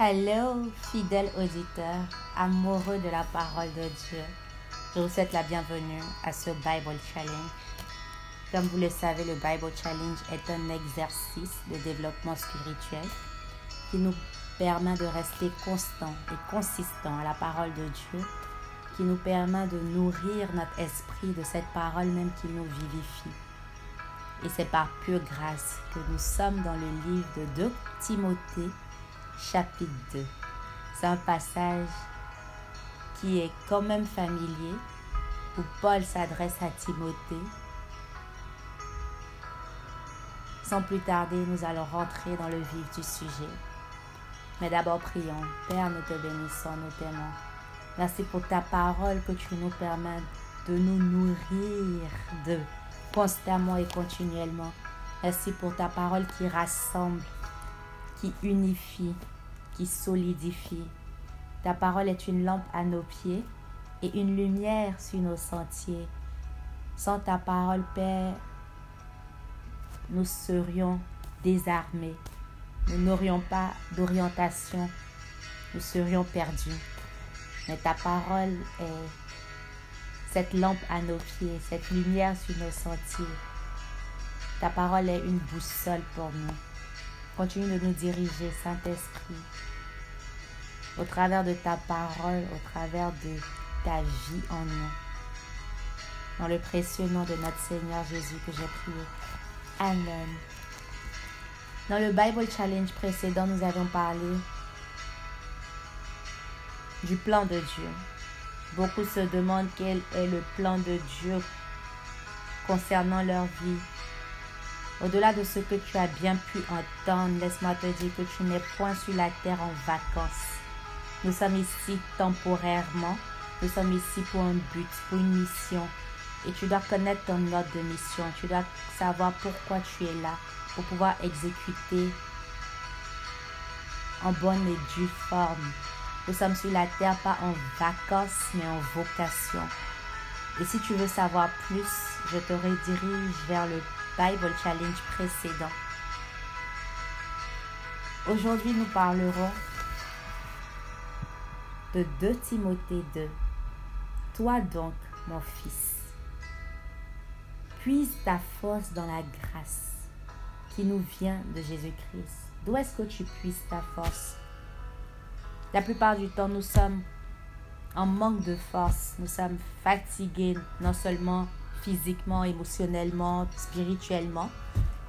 Hello, fidèles auditeurs, amoureux de la parole de Dieu. Je vous souhaite la bienvenue à ce Bible Challenge. Comme vous le savez, le Bible Challenge est un exercice de développement spirituel qui nous permet de rester constant et consistant à la parole de Dieu, qui nous permet de nourrir notre esprit de cette parole même qui nous vivifie. Et c'est par pure grâce que nous sommes dans le livre de 2 Timothée chapitre 2. C'est un passage qui est quand même familier, où Paul s'adresse à Timothée. Sans plus tarder, nous allons rentrer dans le vif du sujet. Mais d'abord, prions. Père, nous te bénissons, nous t'aimons. Merci pour ta parole que tu nous permets de nous nourrir de constamment et continuellement. Merci pour ta parole qui rassemble, qui unifie, qui solidifie. Ta parole est une lampe à nos pieds et une lumière sur nos sentiers. Sans ta parole, Père, nous serions désarmés. Nous n'aurions pas d'orientation. Nous serions perdus. Mais ta parole est cette lampe à nos pieds, cette lumière sur nos sentiers. Ta parole est une boussole pour nous. Continue de nous diriger, Saint-Esprit, au travers de ta parole, au travers de ta vie en nous. Dans le précieux nom de notre Seigneur Jésus que j'ai prié. Amen. Dans le Bible Challenge précédent, nous avons parlé du plan de Dieu. Beaucoup se demandent quel est le plan de Dieu concernant leur vie. Au-delà de ce que tu as bien pu entendre, laisse-moi te dire que tu n'es point sur la terre en vacances. Nous sommes ici temporairement. Nous sommes ici pour un but, pour une mission. Et tu dois connaître ton ordre de mission. Tu dois savoir pourquoi tu es là, pour pouvoir exécuter en bonne et due forme. Nous sommes sur la terre pas en vacances, mais en vocation. Et si tu veux savoir plus, je te redirige vers le Bible Challenge précédent. Aujourd'hui, nous parlerons de 2 Timothée 2. Toi donc, mon fils, puise ta force dans la grâce qui nous vient de Jésus-Christ. D'où est-ce que tu puises ta force? La plupart du temps, nous sommes en manque de force, nous sommes fatigués, non seulement physiquement, émotionnellement, spirituellement.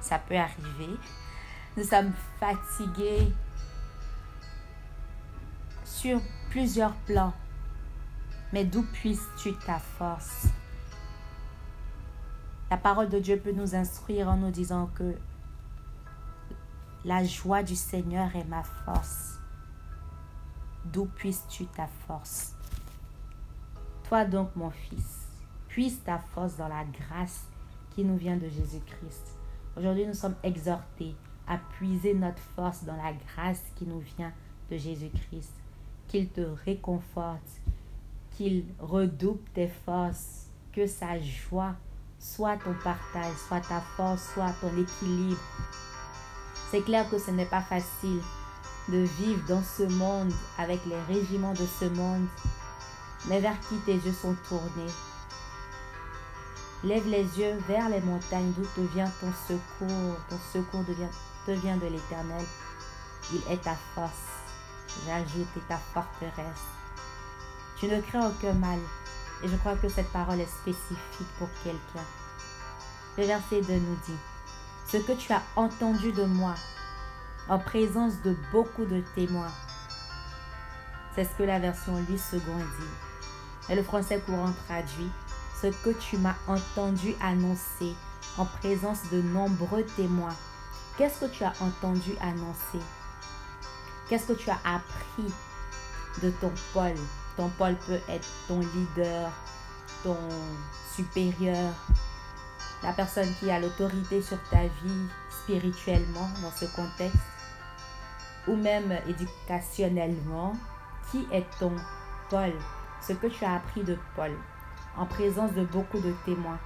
Ça peut arriver. Nous sommes fatigués plusieurs plans. Mais d'où puisses-tu ta force? La parole de Dieu peut nous instruire en nous disant que la joie du Seigneur est ma force. D'où puisses-tu ta force? Toi donc, mon fils, puise ta force dans la grâce qui nous vient de Jésus-Christ. Aujourd'hui, nous sommes exhortés à puiser notre force dans la grâce qui nous vient de Jésus-Christ. Qu'il te réconforte, qu'il redouble tes forces, que sa joie soit ton partage, soit ta force, soit ton équilibre. C'est clair que ce n'est pas facile de vivre dans ce monde avec les régiments de ce monde, mais vers qui tes yeux sont tournés Lève les yeux vers les montagnes d'où te vient ton secours. Ton secours te vient de l'Éternel. Il est ta force. J'ajoute, et ta forteresse. Tu ne crains aucun mal. Et je crois que cette parole est spécifique pour quelqu'un. Le verset 2 nous dit, Ce que tu as entendu de moi, en présence de beaucoup de témoins, c'est ce que la version 8 second dit. Et le français courant traduit, ce que tu m'as entendu annoncer en présence de nombreux témoins. Qu'est-ce que tu as entendu annoncer? Qu'est-ce que tu as appris de ton Paul Ton Paul peut être ton leader, ton supérieur, la personne qui a l'autorité sur ta vie spirituellement dans ce contexte, ou même éducationnellement. Qui est ton Paul Ce que tu as appris de Paul en présence de beaucoup de témoins.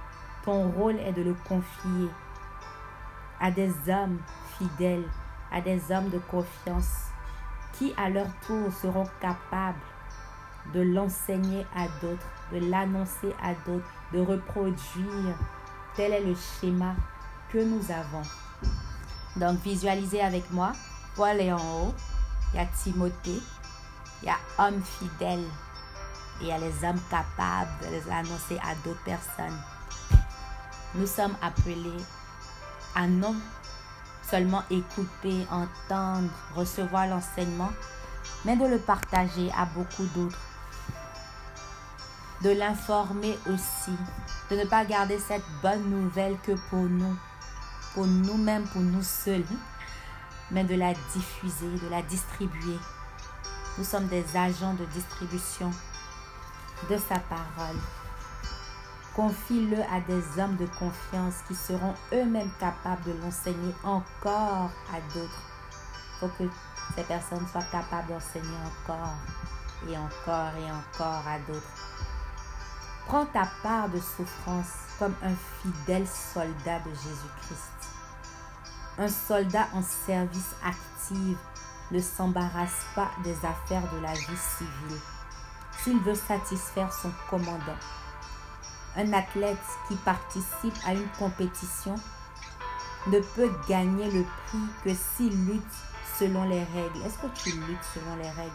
Ton rôle est de le confier à des hommes fidèles, à des hommes de confiance qui à leur tour seront capables de l'enseigner à d'autres, de l'annoncer à d'autres, de reproduire. Tel est le schéma que nous avons. Donc visualisez avec moi. Paul est en haut. Il y a Timothée. Il y a homme fidèle. Et il y a les hommes capables de les annoncer à d'autres personnes. Nous sommes appelés à non seulement écouter, entendre, recevoir l'enseignement, mais de le partager à beaucoup d'autres. De l'informer aussi, de ne pas garder cette bonne nouvelle que pour nous, pour nous-mêmes, pour nous seuls, mais de la diffuser, de la distribuer. Nous sommes des agents de distribution de sa parole. Confie-le à des hommes de confiance qui seront eux-mêmes capables de l'enseigner encore à d'autres. Il faut que ces personnes soient capables d'enseigner encore et encore et encore à d'autres. Prends ta part de souffrance comme un fidèle soldat de Jésus-Christ. Un soldat en service actif ne s'embarrasse pas des affaires de la vie civile s'il veut satisfaire son commandant un athlète qui participe à une compétition ne peut gagner le prix que s'il lutte selon les règles. Est-ce que tu luttes selon les règles?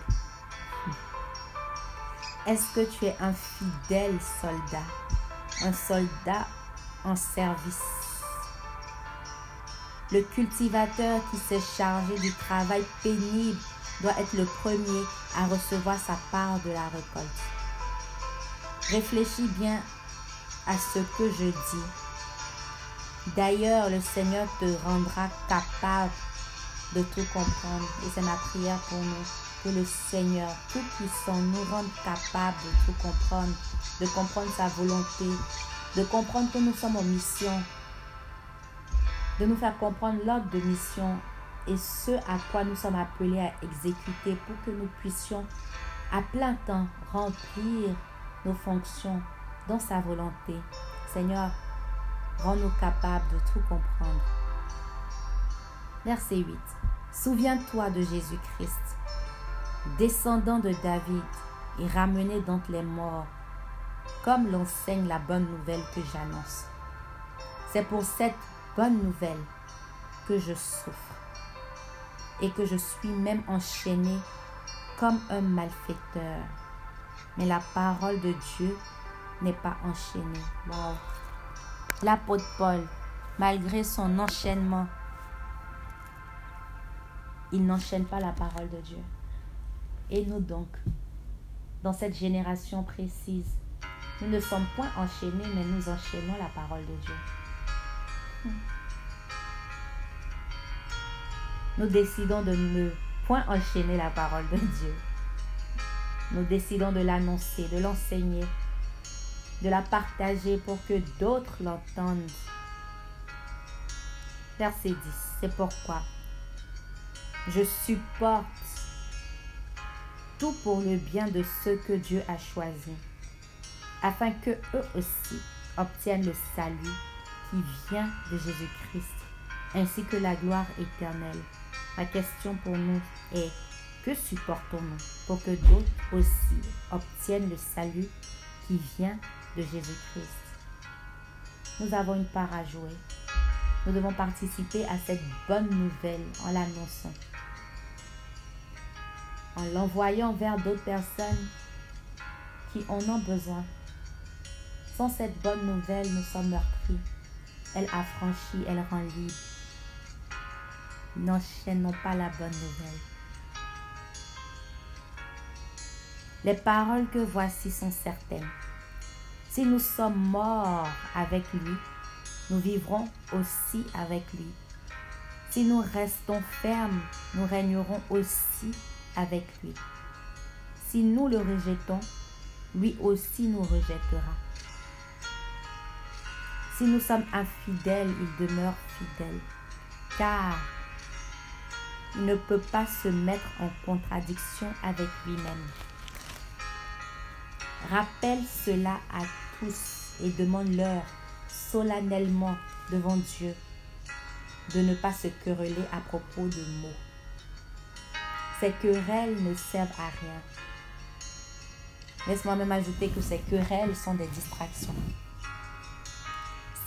Est-ce que tu es un fidèle soldat? Un soldat en service Le cultivateur qui s'est chargé du travail pénible doit être le premier à recevoir sa part de la récolte. Réfléchis bien à ce que je dis. D'ailleurs, le Seigneur te rendra capable de tout comprendre. Et c'est ma prière pour nous. Que le Seigneur tout puissant nous rende capable de tout comprendre, de comprendre sa volonté, de comprendre que nous sommes en mission, de nous faire comprendre l'ordre de mission et ce à quoi nous sommes appelés à exécuter pour que nous puissions à plein temps remplir nos fonctions sa volonté. Seigneur, rends-nous capables de tout comprendre. Verset 8. Souviens-toi de Jésus-Christ, descendant de David et ramené d'entre les morts, comme l'enseigne la bonne nouvelle que j'annonce. C'est pour cette bonne nouvelle que je souffre et que je suis même enchaîné comme un malfaiteur. Mais la parole de Dieu n'est pas enchaîné. Wow. L'apôtre Paul, malgré son enchaînement, il n'enchaîne pas la parole de Dieu. Et nous donc, dans cette génération précise, nous ne sommes point enchaînés, mais nous enchaînons la parole de Dieu. Nous décidons de ne point enchaîner la parole de Dieu. Nous décidons de l'annoncer, de l'enseigner, de la partager pour que d'autres l'entendent. Verset 10, c'est pourquoi je supporte tout pour le bien de ceux que Dieu a choisis, afin que eux aussi obtiennent le salut qui vient de Jésus-Christ, ainsi que la gloire éternelle. Ma question pour nous est, que supportons-nous pour que d'autres aussi obtiennent le salut qui vient de Jésus-Christ. Nous avons une part à jouer. Nous devons participer à cette bonne nouvelle en l'annonçant, en l'envoyant vers d'autres personnes qui en ont besoin. Sans cette bonne nouvelle, nous sommes meurtris. Elle affranchit, elle rend libre. N'enchaînons pas la bonne nouvelle. Les paroles que voici sont certaines. Si nous sommes morts avec lui, nous vivrons aussi avec lui. Si nous restons fermes, nous régnerons aussi avec lui. Si nous le rejetons, lui aussi nous rejettera. Si nous sommes infidèles, il demeure fidèle, car il ne peut pas se mettre en contradiction avec lui-même. Rappelle cela à tous et demande-leur solennellement devant Dieu de ne pas se quereller à propos de mots. Ces querelles ne servent à rien. Laisse-moi même ajouter que ces querelles sont des distractions.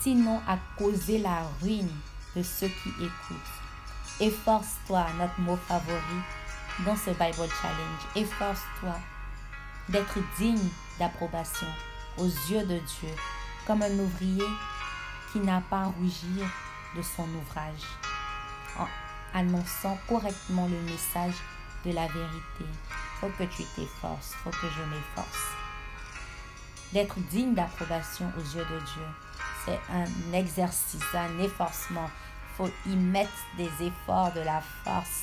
Sinon à causer la ruine de ceux qui écoutent. Efforce-toi, notre mot favori dans ce Bible Challenge. Efforce-toi d'être digne d'approbation aux yeux de Dieu, comme un ouvrier qui n'a pas à rougir de son ouvrage, en annonçant correctement le message de la vérité. Faut que tu t'efforces, faut que je m'efforce. D'être digne d'approbation aux yeux de Dieu, c'est un exercice, un efforcement. Faut y mettre des efforts, de la force.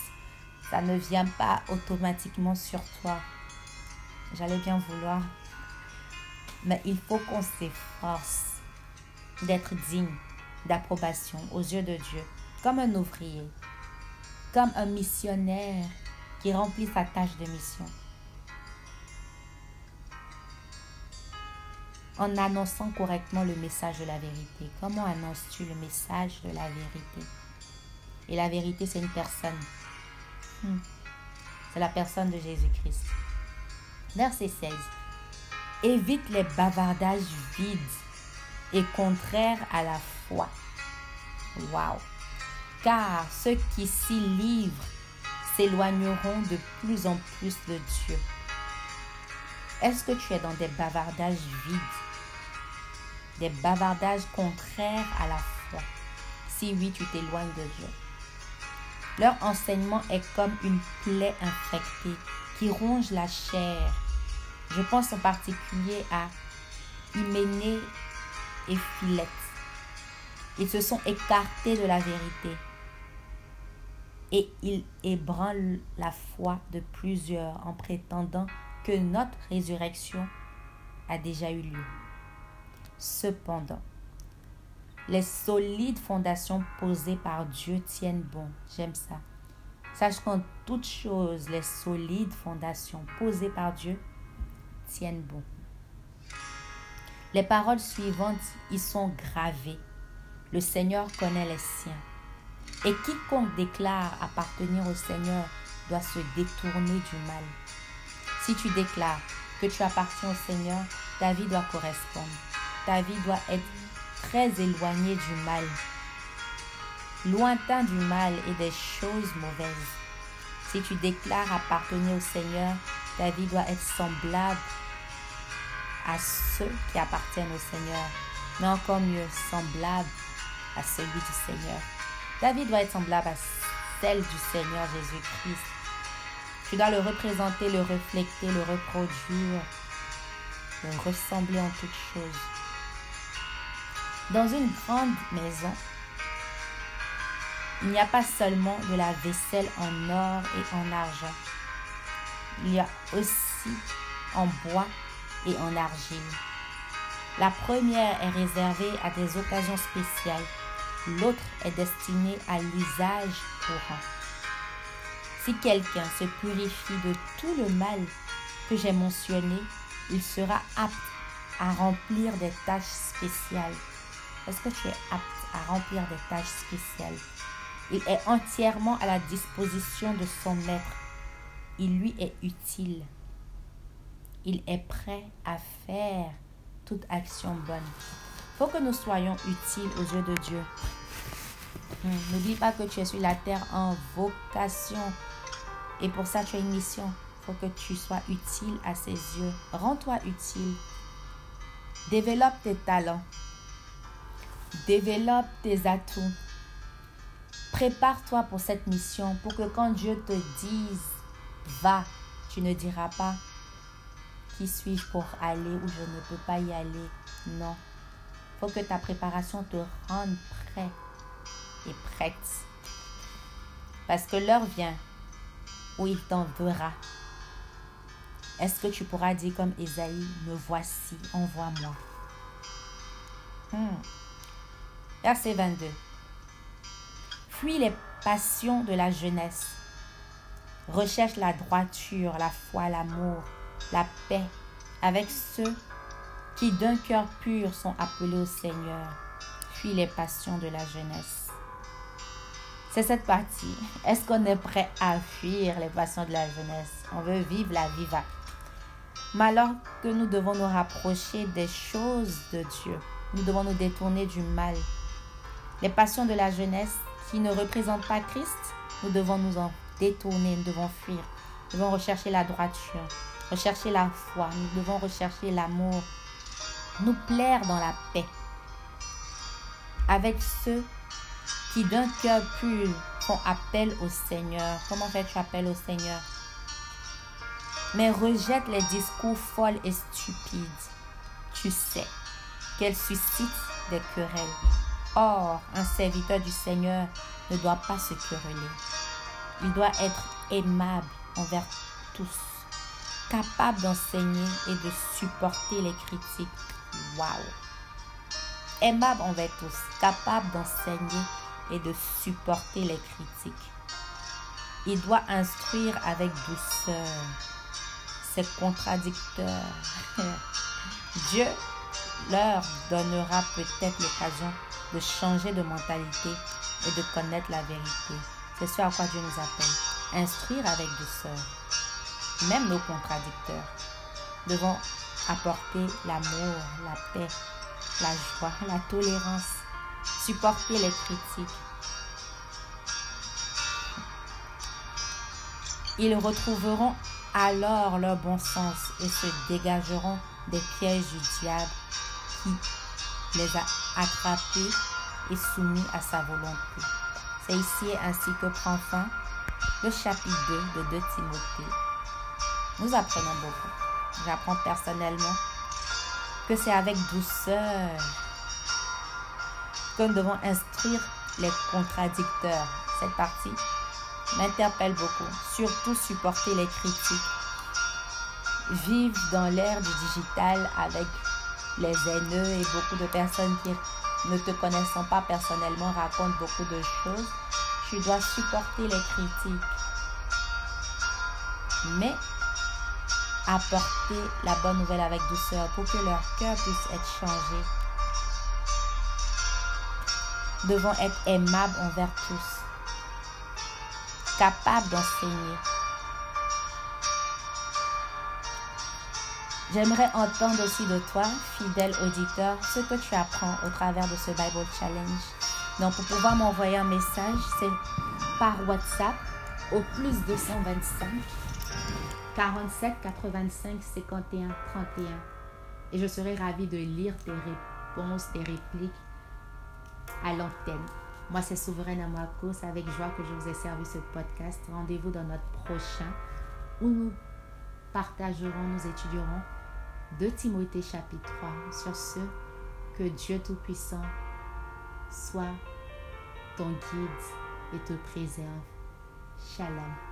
Ça ne vient pas automatiquement sur toi. J'allais bien vouloir. Mais il faut qu'on s'efforce d'être digne d'approbation aux yeux de Dieu, comme un ouvrier, comme un missionnaire qui remplit sa tâche de mission. En annonçant correctement le message de la vérité. Comment annonces-tu le message de la vérité? Et la vérité, c'est une personne. Hmm. C'est la personne de Jésus-Christ. Verset 16. Évite les bavardages vides et contraires à la foi. Wow. Car ceux qui s'y livrent s'éloigneront de plus en plus de Dieu. Est-ce que tu es dans des bavardages vides, des bavardages contraires à la foi? Si oui, tu t'éloignes de Dieu. Leur enseignement est comme une plaie infectée qui ronge la chair. Je pense en particulier à Hyménée et Philette. Ils se sont écartés de la vérité et ils ébranlent la foi de plusieurs en prétendant que notre résurrection a déjà eu lieu. Cependant, les solides fondations posées par Dieu tiennent bon. J'aime ça. Sache qu'en toutes choses, les solides fondations posées par Dieu Les paroles suivantes y sont gravées. Le Seigneur connaît les siens. Et quiconque déclare appartenir au Seigneur doit se détourner du mal. Si tu déclares que tu appartiens au Seigneur, ta vie doit correspondre. Ta vie doit être très éloignée du mal, lointain du mal et des choses mauvaises. Si tu déclares appartenir au Seigneur, ta vie doit être semblable à ceux qui appartiennent au Seigneur, mais encore mieux, semblable à celui du Seigneur. Ta vie doit être semblable à celle du Seigneur Jésus-Christ. Tu dois le représenter, le refléter, le reproduire, le ressembler en toutes choses. Dans une grande maison, il n'y a pas seulement de la vaisselle en or et en argent. Il y a aussi en bois et en argile. La première est réservée à des occasions spéciales. L'autre est destinée à l'usage courant. Si quelqu'un se purifie de tout le mal que j'ai mentionné, il sera apte à remplir des tâches spéciales. Est-ce que tu es apte à remplir des tâches spéciales? Il est entièrement à la disposition de son maître. Il lui est utile il est prêt à faire toute action bonne. faut que nous soyons utiles aux yeux de Dieu. Hmm, n'oublie pas que tu es sur la terre en vocation. Et pour ça, tu as une mission. faut que tu sois utile à ses yeux. Rends-toi utile. Développe tes talents. Développe tes atouts. Prépare-toi pour cette mission pour que quand Dieu te dise va, tu ne diras pas suis-je pour aller où je ne peux pas y aller? Non. faut que ta préparation te rende prêt et prête. Parce que l'heure vient où il t'enverra. Est-ce que tu pourras dire comme Esaïe, me voici, envoie-moi. Hmm. Verset 22. Fuis les passions de la jeunesse. Recherche la droiture, la foi, l'amour, la paix avec ceux qui d'un cœur pur sont appelés au Seigneur, puis les passions de la jeunesse. C'est cette partie. Est-ce qu'on est prêt à fuir les passions de la jeunesse? On veut vivre la viva. Mais alors que nous devons nous rapprocher des choses de Dieu, nous devons nous détourner du mal. Les passions de la jeunesse qui ne représentent pas Christ, nous devons nous en détourner, nous devons fuir. Nous devons rechercher la droiture, rechercher la foi, nous devons rechercher l'amour, nous plaire dans la paix. Avec ceux qui d'un cœur pur font appel au Seigneur. Comment fais-tu appel au Seigneur? Mais rejette les discours folles et stupides. Tu sais qu'elles suscitent des querelles. Or, un serviteur du Seigneur ne doit pas se quereller. Il doit être aimable envers tous, capable d'enseigner et de supporter les critiques. Waouh! Aimable envers tous, capable d'enseigner et de supporter les critiques. Il doit instruire avec douceur ses contradicteurs. Dieu leur donnera peut-être l'occasion de changer de mentalité et de connaître la vérité. C'est ce à quoi Dieu nous appelle. Instruire avec douceur. Même nos contradicteurs devons apporter l'amour, la paix, la joie, la tolérance supporter les critiques. Ils retrouveront alors leur bon sens et se dégageront des pièges du diable qui les a attrapés et soumis à sa volonté. C'est ici ainsi que prend fin le chapitre 2 de 2 Timothée. Nous apprenons beaucoup. J'apprends personnellement que c'est avec douceur que nous devons instruire les contradicteurs. Cette partie m'interpelle beaucoup. Surtout supporter les critiques. Vivre dans l'ère du digital avec les haineux et beaucoup de personnes qui ne te connaissant pas personnellement racontent beaucoup de choses. Tu dois supporter les critiques. Mais apporter la bonne nouvelle avec douceur pour que leur cœur puisse être changé devons être aimables envers tous, capables d'enseigner. J'aimerais entendre aussi de toi, fidèle auditeur, ce que tu apprends au travers de ce Bible Challenge. Donc, pour pouvoir m'envoyer un message, c'est par WhatsApp au plus 225 47 85 51 31. Et je serai ravie de lire tes réponses, tes répliques à l'antenne. Moi, c'est Souveraine Amouako. C'est avec joie que je vous ai servi ce podcast. Rendez-vous dans notre prochain où nous partagerons, nous étudierons de Timothée chapitre 3. Sur ce, que Dieu Tout-Puissant soit ton guide et te préserve. Shalom.